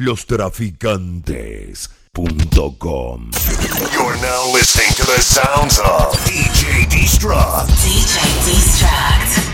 lostraficantes.com. You're now listening to the sounds of DJ Destruct. DJ Destruct.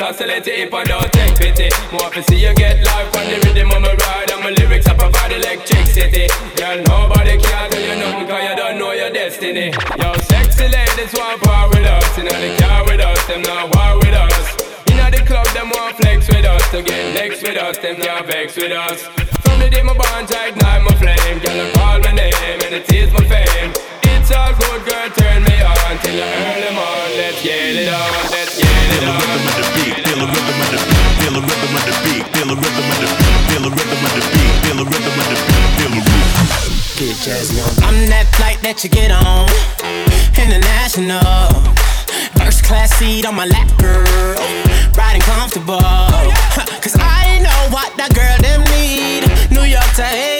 constellate it if I don't take pity. More to see you get life on the rhythm of my ride. And my lyrics I provide electricity. Girl, nobody can tell you nothing cause you don't know your destiny. Yo, sexy ladies want power with us. You know they care with us, them not war with us. You know the club, them want flex with us. To get next with us, them can't vex with us. From the day my bonds, I ignite my flame. Girl, I call my name and it is my fame. It's all good, girl, turn me on. Till I early them let's get it on feel the rhythm of the beat, feel the rhythm of the beat, feel the rhythm of the beat, feel the rhythm of the beat, feel the rhythm of the beat, feel the rhythm. I'm that flight that you get on, international. First class seat on my lap, girl. Riding comfortable. Cause I know what that girl them need. New York to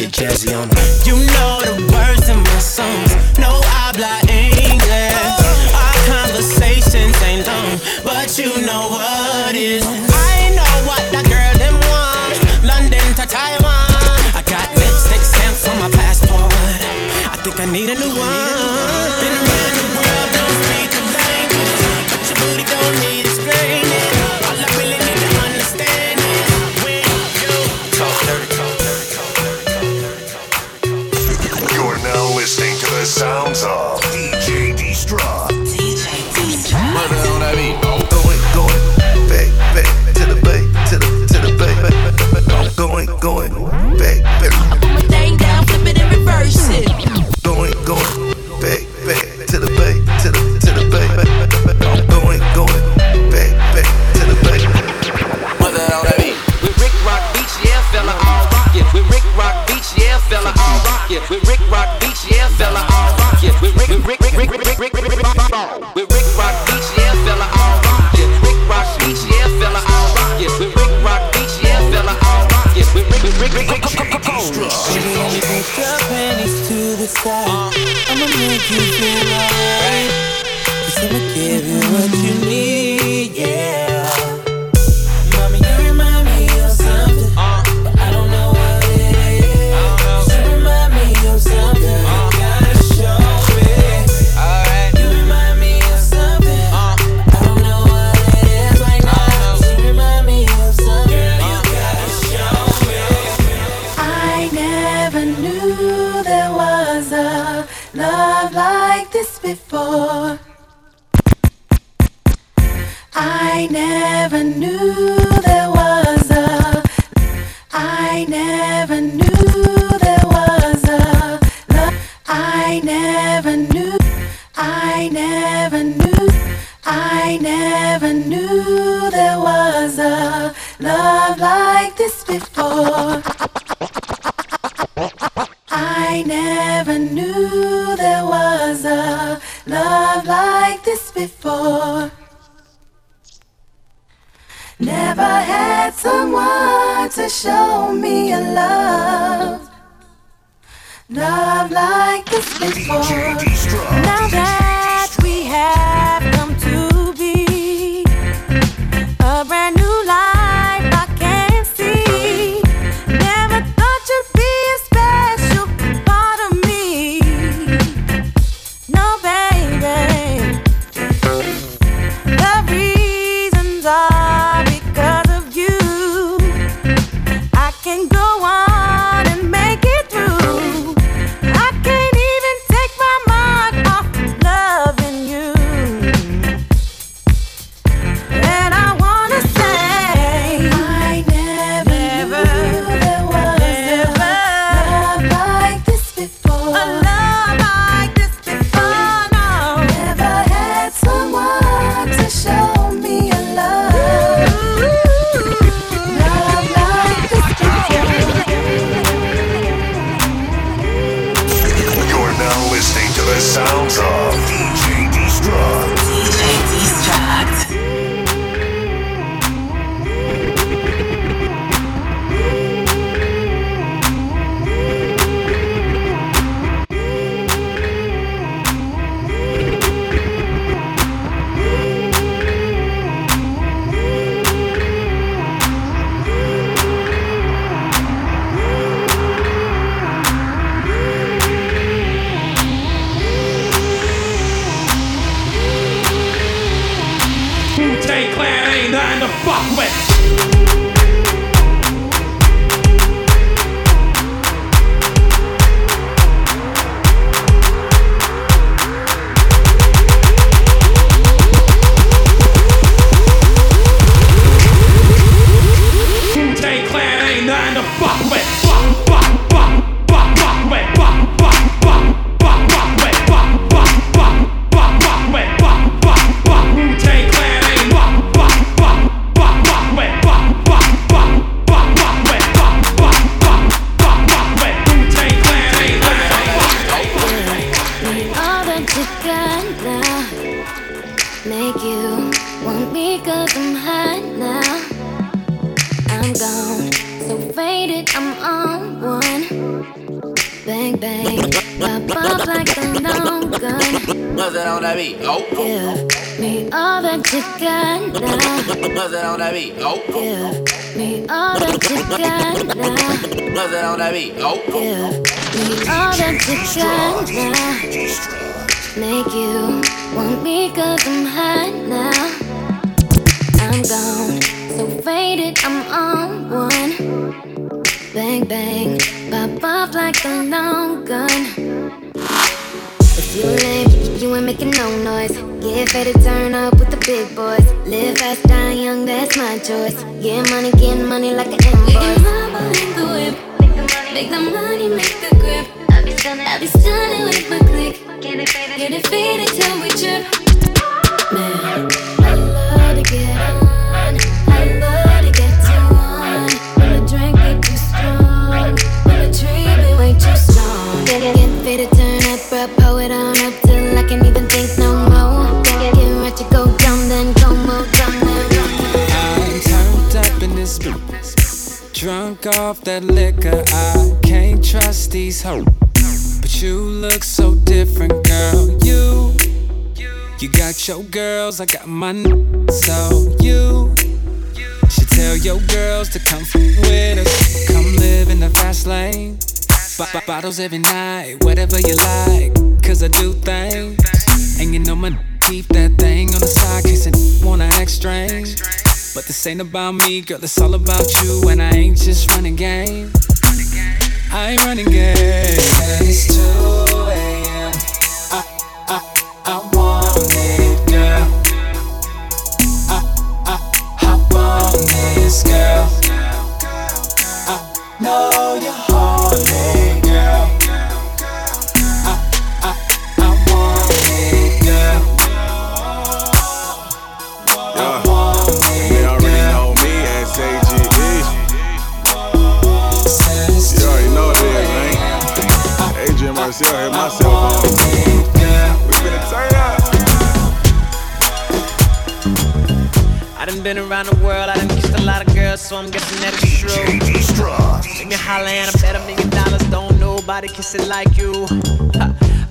Play jazzy on it. You know the words in my songs. No, I habla English. Our conversations ain't long, but you know what is. I know what that girl them wants. London to Taiwan. I got lipstick stamps on my passport. I think I need a new one. I never knew on that beat? Oh. Give me all that you got now. What's that on that beat? Oh. Give me all that you got now. What's that on that beat? Oh. Give me all that you got now. Make you want me cause I'm hot now. I'm gone, so faded, I'm on one. Bang, bang, pop off like a long gun. If you lame, you ain't making no noise. Get ready to turn up with the big boys. Live fast, die young, that's my choice. Get money, get money like an invoice. Get mama in the whip. Make the money, make the grip. I be stunning, I be stunning with my click. Get it faded, get it faded till we trip. Man, off that liquor, I can't trust these hoes. But you look so different, girl. You, you got your girls, I got mine. So you should tell your girls to come with us. Come live in the fast lane. B- bottles every night, whatever you like. Cause I do things. And you know my keep that thing on the side, case a wanna act strange. But this ain't about me, girl, it's all about you. And I ain't just running game. I ain't running game. It's 2 Adrian Marcel hit my cell. We finna turn up. I done been around the world, I done kissed a lot of girls, so I'm guessing that it's true. JD Make me holler and I bet a million dollars. Don't nobody kiss it like you.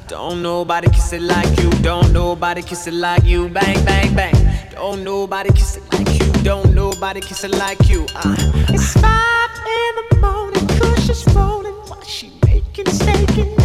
Don't nobody kiss it like you. Don't nobody kiss it like you. Bang, bang, bang. Don't nobody kiss it like you. Don't nobody kiss it like you. Uh. It's five in the morning, Kush is rolling while she making steak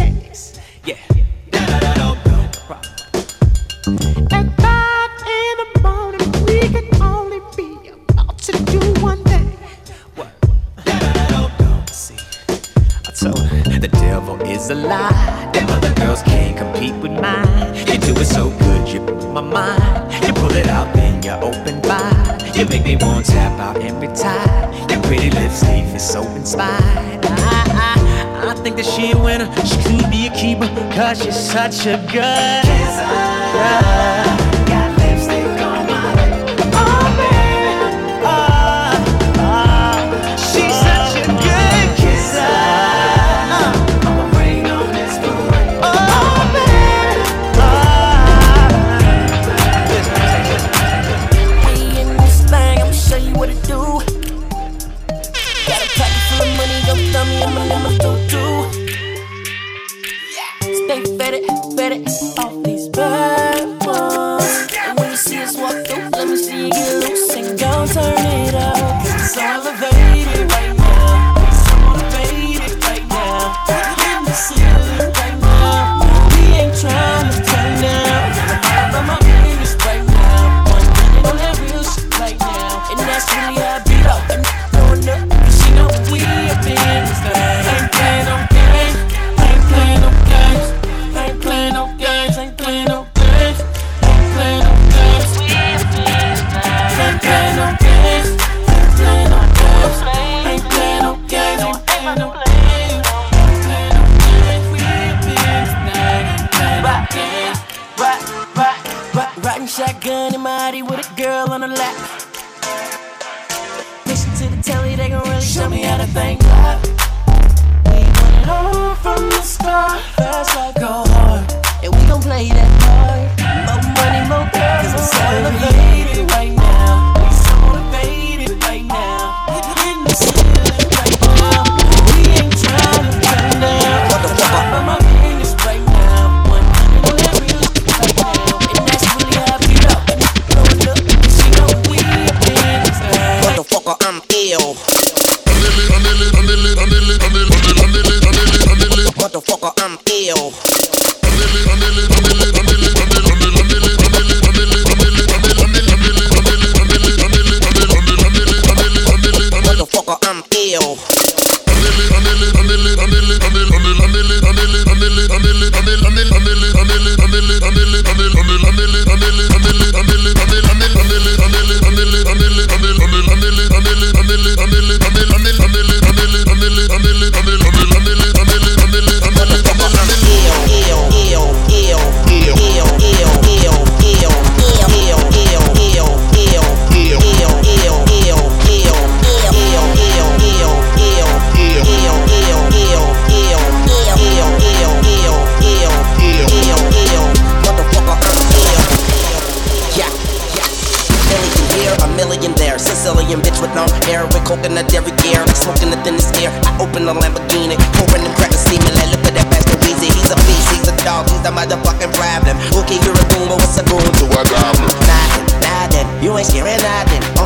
is a lie. Them other girls can't compete with mine. You do it so good, you my mind. You pull it out, then you open wide. You make me want to tap out and retire. Your pretty lips leave me so inspired. I, I, I think that she a winner. She could be a keeper, cause she's such a good kisser.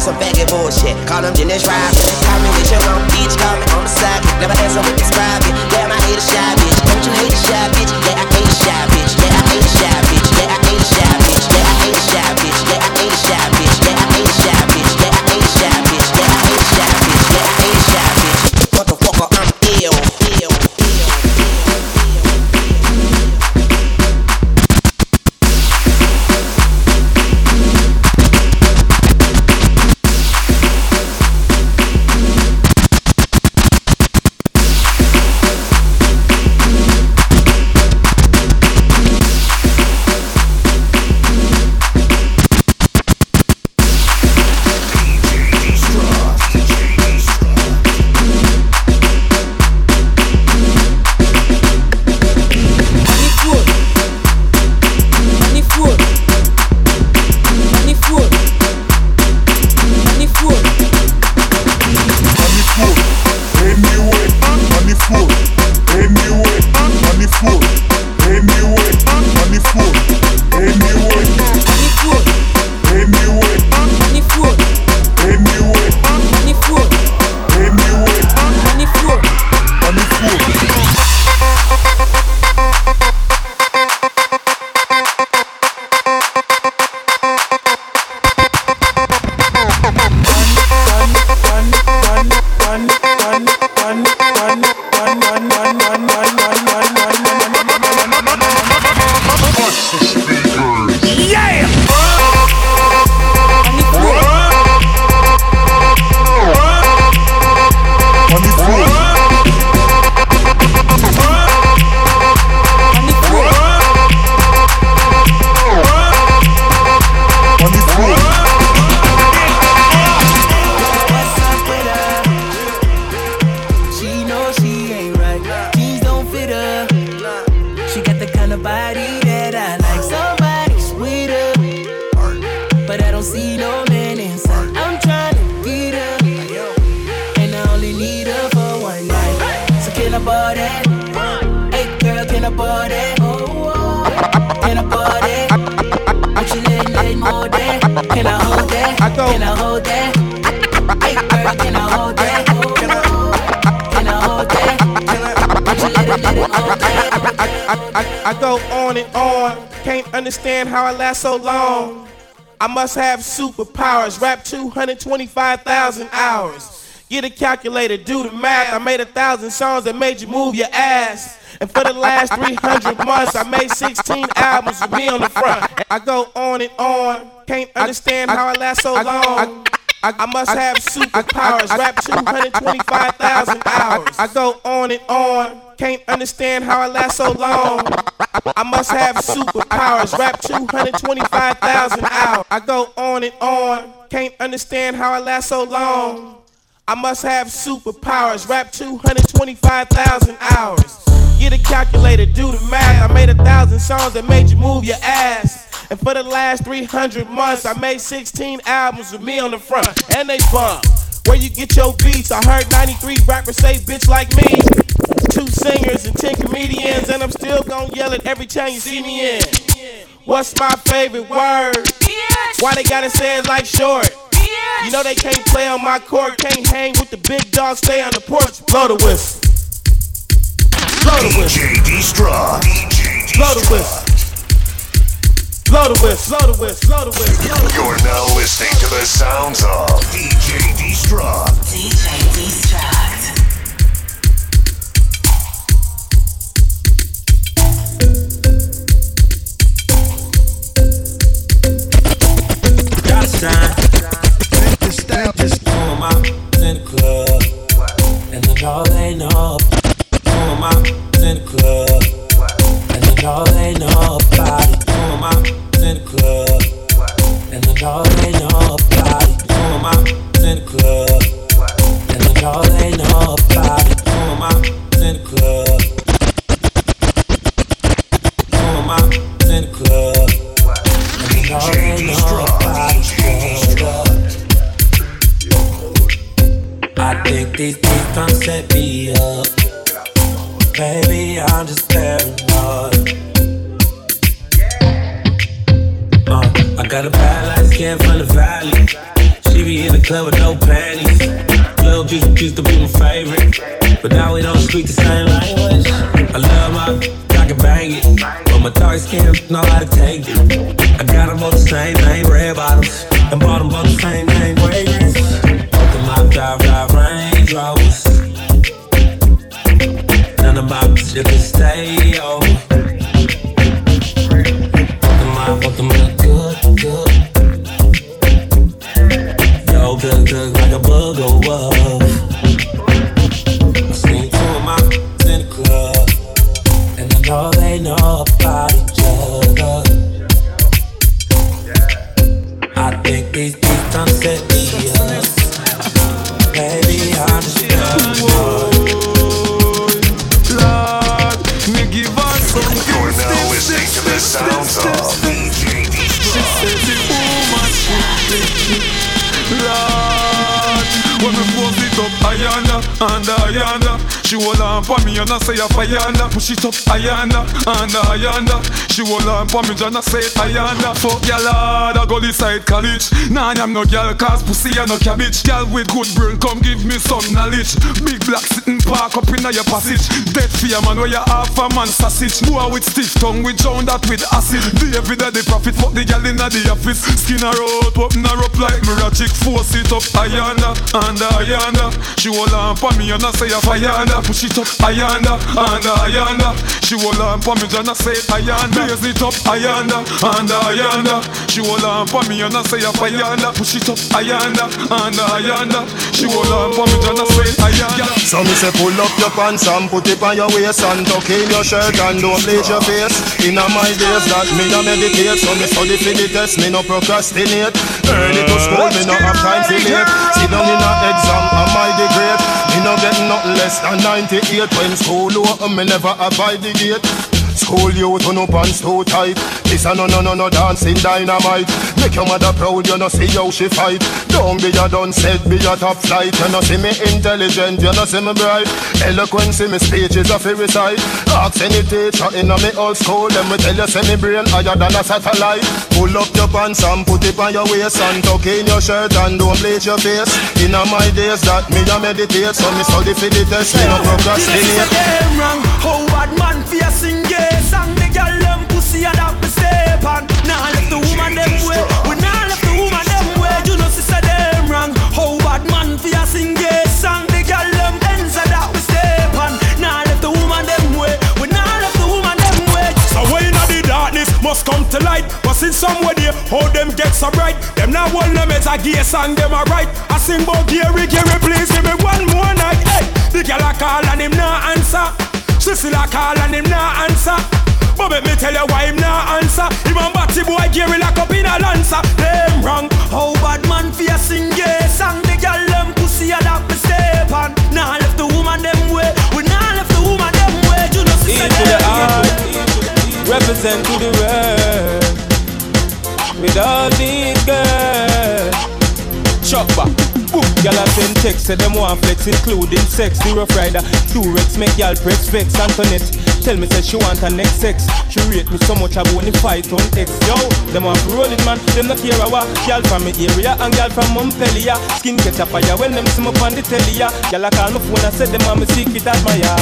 Some faggot bullshit. Call them Dennis Rodman. Call me with your own bitch. Call me on the side. Never answer with describing. How I last so long. I must have superpowers. Rap 225,000 hours. Get a calculator, do the math. I made a thousand songs that made you move your ass. And for the last 300 months, I made 16 albums with me on the front. I go on and on. Can't understand how I last so long. I, must have superpowers. Rap 225,000 hours. I go on and on. Can't understand how I last so long. I must have superpowers. Rap 225,000 hours. I go on and on. Can't understand how I last so long. I must have superpowers. Rap 225,000 hours. Get a calculator, do the math. I made a thousand songs that made you move your ass. And for the last 300 months, I made 16 albums with me on the front. And they bump. Where you get your beats? I heard 93 rappers say bitch like me. Two singers and 10 comedians, and I'm still gonna yell it every time you see me in. What's my favorite word? Why they gotta say it like short? You know they can't play on my court, can't hang with the big dogs, stay on the porch. Blow the whistle. Blow the whistle. DJ D-Strong. Blow the whistle. Blow the whistle. Blow the whistle. Blow the whistle. You're now listening to the sounds of DJ D-Strong. DJ Destruct. Dollar sign. Just on my in the club, and then all they know. On my in the club, and then all they know about On my in the club, and then all they know about it. My in the club, and then all they know about it. My in the club, on my in the then all they know. I think these beats done set me up. Baby, got a bad light skin from the valley. She be in the club with no panties. Lil Juice used to be my favorite. But now we don't speak the same language. I love my, I can bang it. But my dark skin know how to take it. I got them both the same name, red bottoms. And bought them both the same name, fragrance. Both of my drive, drive Range Rovers. None of my bitches can stay over. My, both my good, good. Yo, good, good, like a bug or what? Push it up, ayanda, and ayanda. She hold on for me and I say ayanda. Fuck ya lord, I go inside college. Nah, I'm no girl, cause pussy and no cabbage. Girl with good brain, come give me some knowledge. Big black sitting park up in your passage. Dead fear man, where you half a man sausage. Boy with stiff tongue, we drown that with acid. David the prophet, fuck the girl in the office. Skin her out, open her up like chick. Force it up, ayanda, and ayanda. She hold on for me and I say a ayanda. Push it up, ayanda, and ayanda. She hold on for me and I say ayanda. Raise it up, ayanda, and ayanda. She hold on for me and I say ayanda. Push it up, ayanda, and ayanda. She hold on for me and I say ayanda. So me say pull up your pants and put it on your waist and tuck in your shirt and don't bleach your face. Inna my days that me a meditate, so me study for the test, me no procrastinate. Early to school, me no have time for late. Sit down in a exam, am I the great? Me no get nothing less than 98 when school open, me never abide the gate. School youth on no pants too tight. This a no no no no dancing dynamite. Make your mother proud, you know see how she fight. Don't be a done said, be a top flight. You know see me intelligent, you know see me bright. Eloquence in me speech is a free recite. Ask any teacher in a me old school, them will tell you say me brain higher than a satellite. Pull up your pants and put it on your waist and tuck in your shirt and don't bleach your face. In a my days that me a meditate, so me study for the test, me no procrastinate. Them wrong, how bad man fear sing gay song the girl them pussy and that me step on. Nah left the woman them way, we nah left the woman them way. You know sister them wrong, how bad man fear sing gay song the girl them ends and that we step on. Nah left the woman them way, we nah left the woman them way. So when inna the darkness must come to light. But in somewhere there, how them get so bright? Them now hold them as a gay song, them a right. I sing about Gary, Gary, please give me one more night. Hey, the girl a call and him nah answer. She still a call and him nah answer. But let me tell you why him nah answer. Him a batty boy Gary lock up in a lancer. Them wrong. How bad man fear sing gay song the girl them pussy and that me step on. Nah left the woman them way, we nah left the woman them way. You know E sister to the yeah. represent to the world. With all these girls. Chopper. Boom, gyal a send text, say them want flex, including sex. The rough rider, two rex, make gyal press vex. Antoinette, tell me say she want her next sex. She rate me so much I wanna fight on X. Yo, them to roll it man, them not care a. Gyal from me area and girl from Montpellier. Skin catch a fire when them see me on the telly. ya. Gyal a call my phone and say them want me secret admire.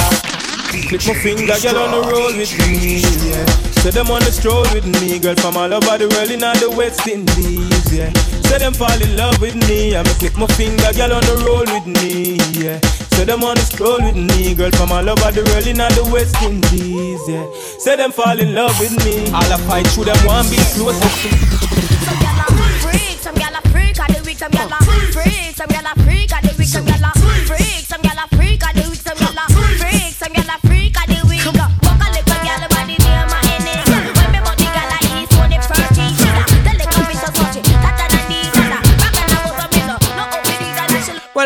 Click my finger, girl on the roll with me, yeah. Say them on the stroll with me, girl from all over the world in all the West Indies, yeah. Say them fall in love with me, I me click my finger, girl on the roll with me, yeah. Say them on the stroll with me, girl from all over the world in the West Indies, yeah. Say them fall in love with me, all I fight through them one be close to freak, some gyal a freak, and the weak, some gyal a freak, some gyal a freak, and the weak, some gyal a freak, some gyal a freak,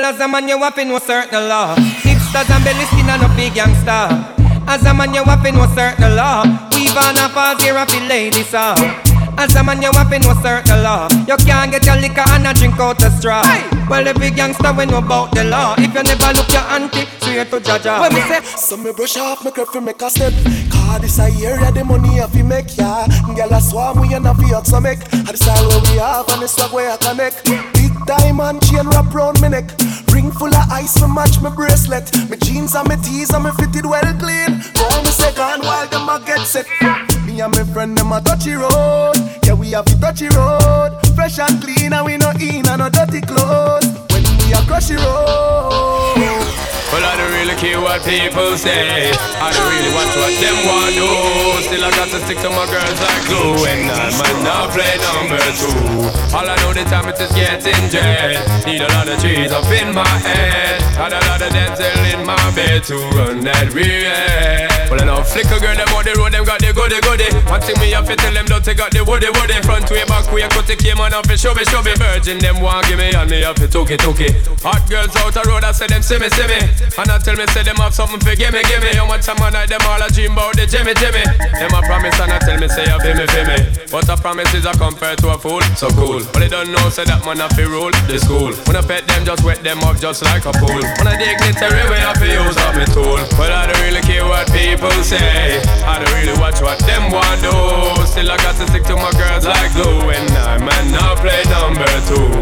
Well, as a man, you have know certain law. Hipsters and belly skin and a big gangster. As a man, you have know certain law. Weave on a falls here and feel ladies so. Ah. As a man, you have know certain law. You can't get your liquor and a drink out the straw. Well, every gangster we know about the law. If you never look your auntie, swear to Jaja. When me say, So me brush off my crap fi make a step Cause this a area the money have fi make ya Girl a swarm, we in a Fiat so make. And the style where we have and the swag where I connect. Big diamond chain wrap round me neck. Ring full of ice to match my bracelet. My jeans and my tees and me fitted well clean. Go on me second while them a get set. Me and my friend them a touchy road. Yeah, we have to touchy road. Fresh and clean and we no in and no dirty clothes. Crush the road. What people say. I don't really watch what them want do. Still, I got to stick to my girls like glue. And I might not play number two. All I know the time it is getting jet. Need a lot of trees up in my head. Got a lot of dental in my bed to run that real. Well, I know flicker girl, them on the road, them got the goody goody. One me have to tell them, don't take out the woody woody. Front way, back way, cut the came on off it, show me, show me. Virgin, them want give me, and me have to took it, took it. Hot girls out the road, I say them see me, see me. And I tell me, say them have something for gimme, gimme. How much time I night, them all a dream about the Jimmy, Jimmy. Them a promise, and I tell me, say, feel me, feel me. But a promise is a compared to a fool, so cool. But they don't know, say that man have to rule the school. When I pet them, just wet them up just like a pool. When I dignitary, we have to use up my tool. But I don't really care what people say. I don't really watch what them want do. Still, I got to stick to my girls like glue. And I might not play number two.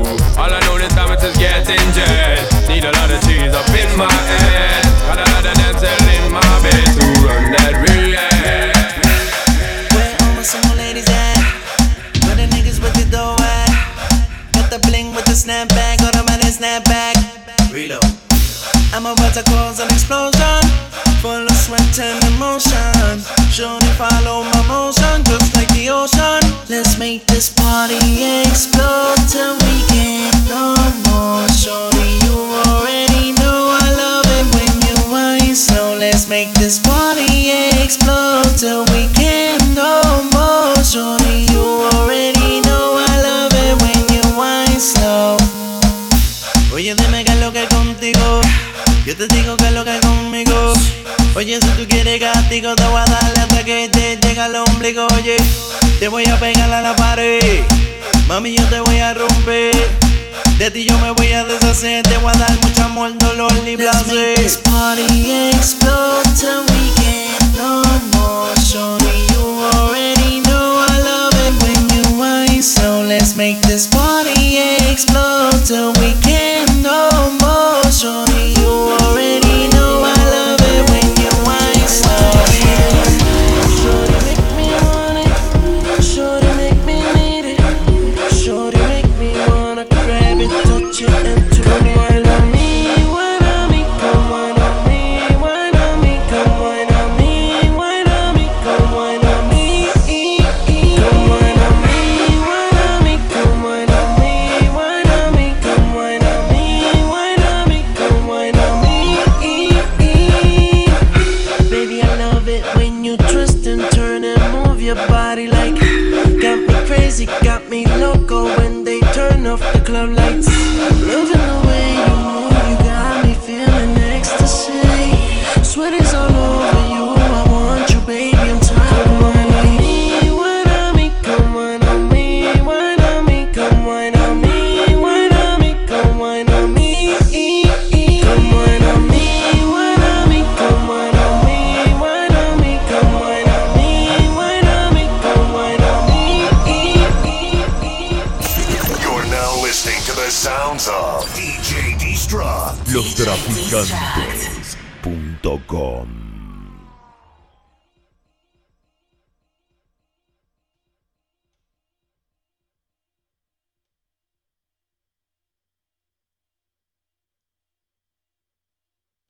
Castigo, te voy a darle hasta que te llega al ombligo. Oye, te voy a pegar a la pared. Mami, yo te voy a romper. De ti yo me voy a deshacer. Te voy a dar mucho amor, dolor y placer. Let's party explode till we can't no more. Shorty, you already know I love it when you whine slow. Let's make this party explode till we can't you twist and turn and move your body like got me crazy, got me loco when they turn off the club lights. Loving the way you move, you got me feeling ecstasy. Sweat is all over traficantes.com